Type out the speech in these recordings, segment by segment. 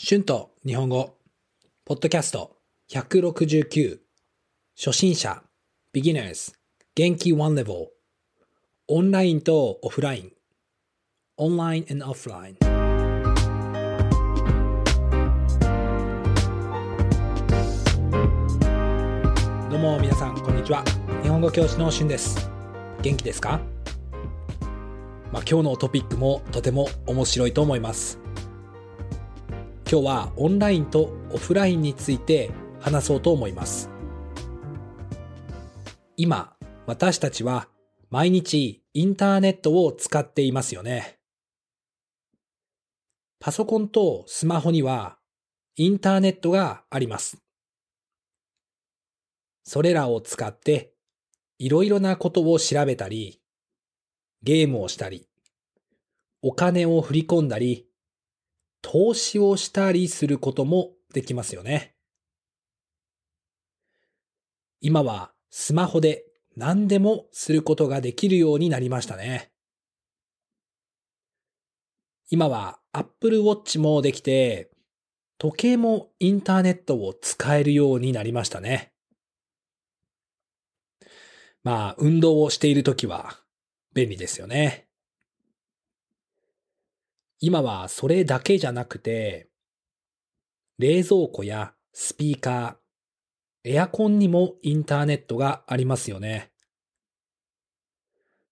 春と日本語、ポッドキャスト。169、初心者、beginners、元気。one level、オンラインとオフライン、オンライン and オフライン。どうも皆さん、こんにちは。日本語教師の春です。元気ですか？まあ、今日のトピックもとても面白いと思います。今日はオンラインとオフラインについて話そうと思います。今、私たちは毎日インターネットを使っていますよね。パソコンとスマホにはインターネットがあります。それらを使っていろいろなことを調べたり、ゲームをしたり、お金を振り込んだり、投資をしたりすることもできますよね。今はスマホで何でもすることができるようになりましたね。今は Apple Watch もできて、時計もインターネットを使えるようになりましたね。まあ、運動をしているときは便利ですよね。今はそれだけじゃなくて、冷蔵庫やスピーカー、エアコンにもインターネットがありますよね。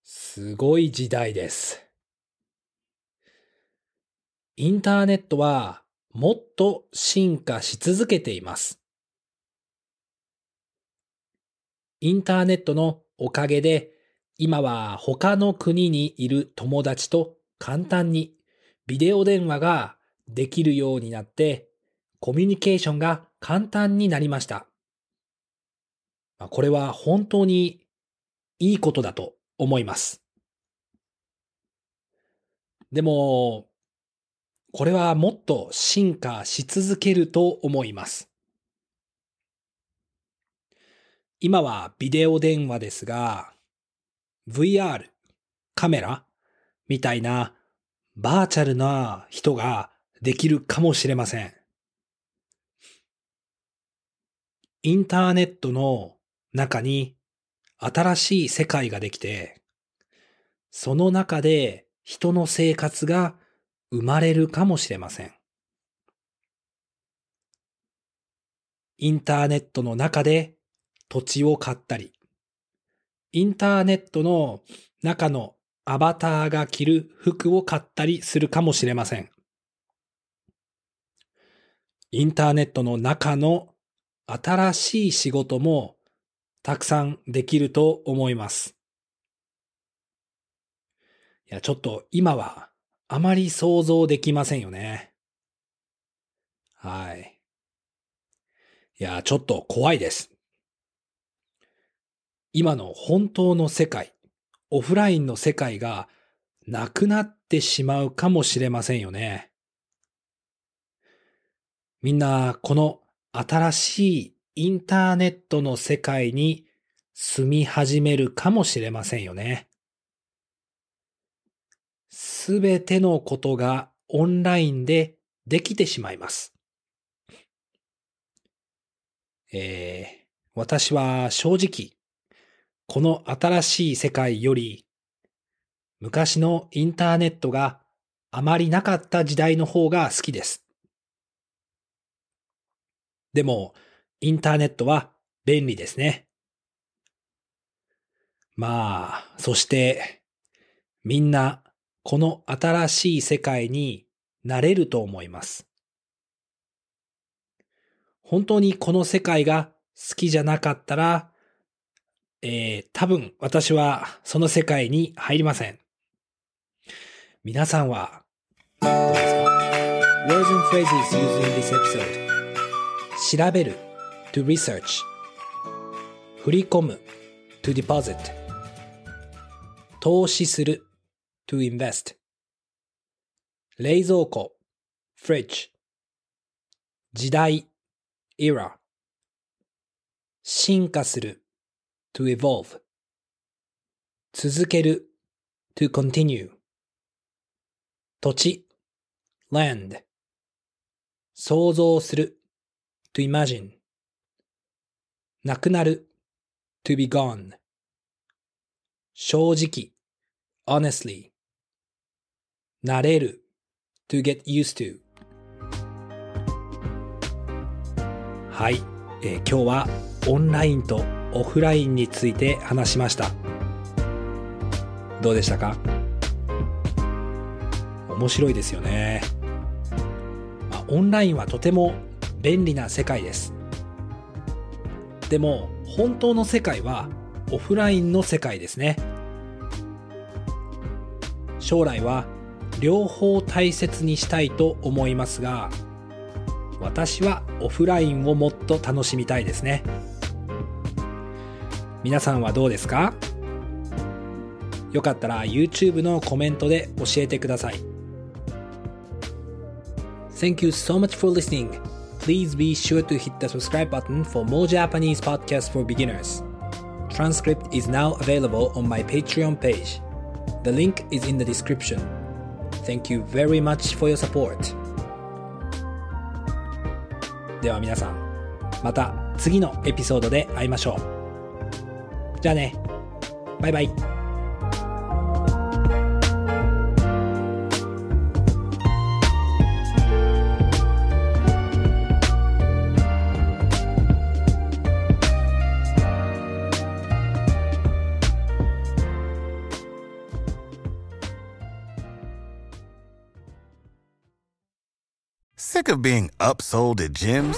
すごい時代です。インターネットはもっと進化し続けています。インターネットのおかげで今は他の国にいる友達と簡単にビデオ電話ができるようになって、コミュニケーションが簡単になりました。これは本当にいいことだと思います。でも、これはもっと進化し続けると思います。今はビデオ電話ですが、VR、カメラみたいなバーチャルな人ができるかもしれません。インターネットの中に新しい世界ができて、その中で人の生活が生まれるかもしれません。インターネットの中で土地を買ったり、インターネットの中のアバターが着る服を買ったりするかもしれません。インターネットの中の新しい仕事もたくさんできると思います。いや、ちょっと今はあまり想像できませんよね。はい。いや、ちょっと怖いです。今の本当の世界、オフラインの世界がなくなってしまうかもしれませんよね。みんなこの新しいインターネットの世界に住み始めるかもしれませんよね。すべてのことがオンラインでできてしまいます。えー、私は正直この新しい世界より、昔のインターネットがあまりなかった時代の方が好きです。でも、インターネットは便利ですね。まあ、そして、みんな、この新しい世界になれると思います。本当にこの世界が好きじゃなかったら、えー、多分私はその世界に入りません。皆さんはどうですか ?Words and phrases used in this episode 調べる to research 振り込む to deposit 投資する to invest 冷蔵庫 fridge 時代 era 進化する to evolve 続ける to continue 土地 land 想像する to imagine なくなる to be gone 正直 honestly 慣れる to get used to はい、えー、今日はオンラインとオフラインについて話しました。どうでしたか？面白いですよね、まあ、オンラインはとても便利な世界です。でも本当の世界はオフラインの世界ですね。将来は両方大切にしたいと思いますが私はオフラインをもっと楽しみたいですね。皆さんはどうですかよかったら YouTube のコメントで教えてください Thank you so much for listening. Please be sure to hit the subscribe button for more Japanese podcasts for beginners. Transcript is now available on my Patreon page. The link is in the description. Thank you very much for your support. では皆さん、また次のエピソードで会いましょう。じゃあね。バイバイ。Sick of being upsold at gyms?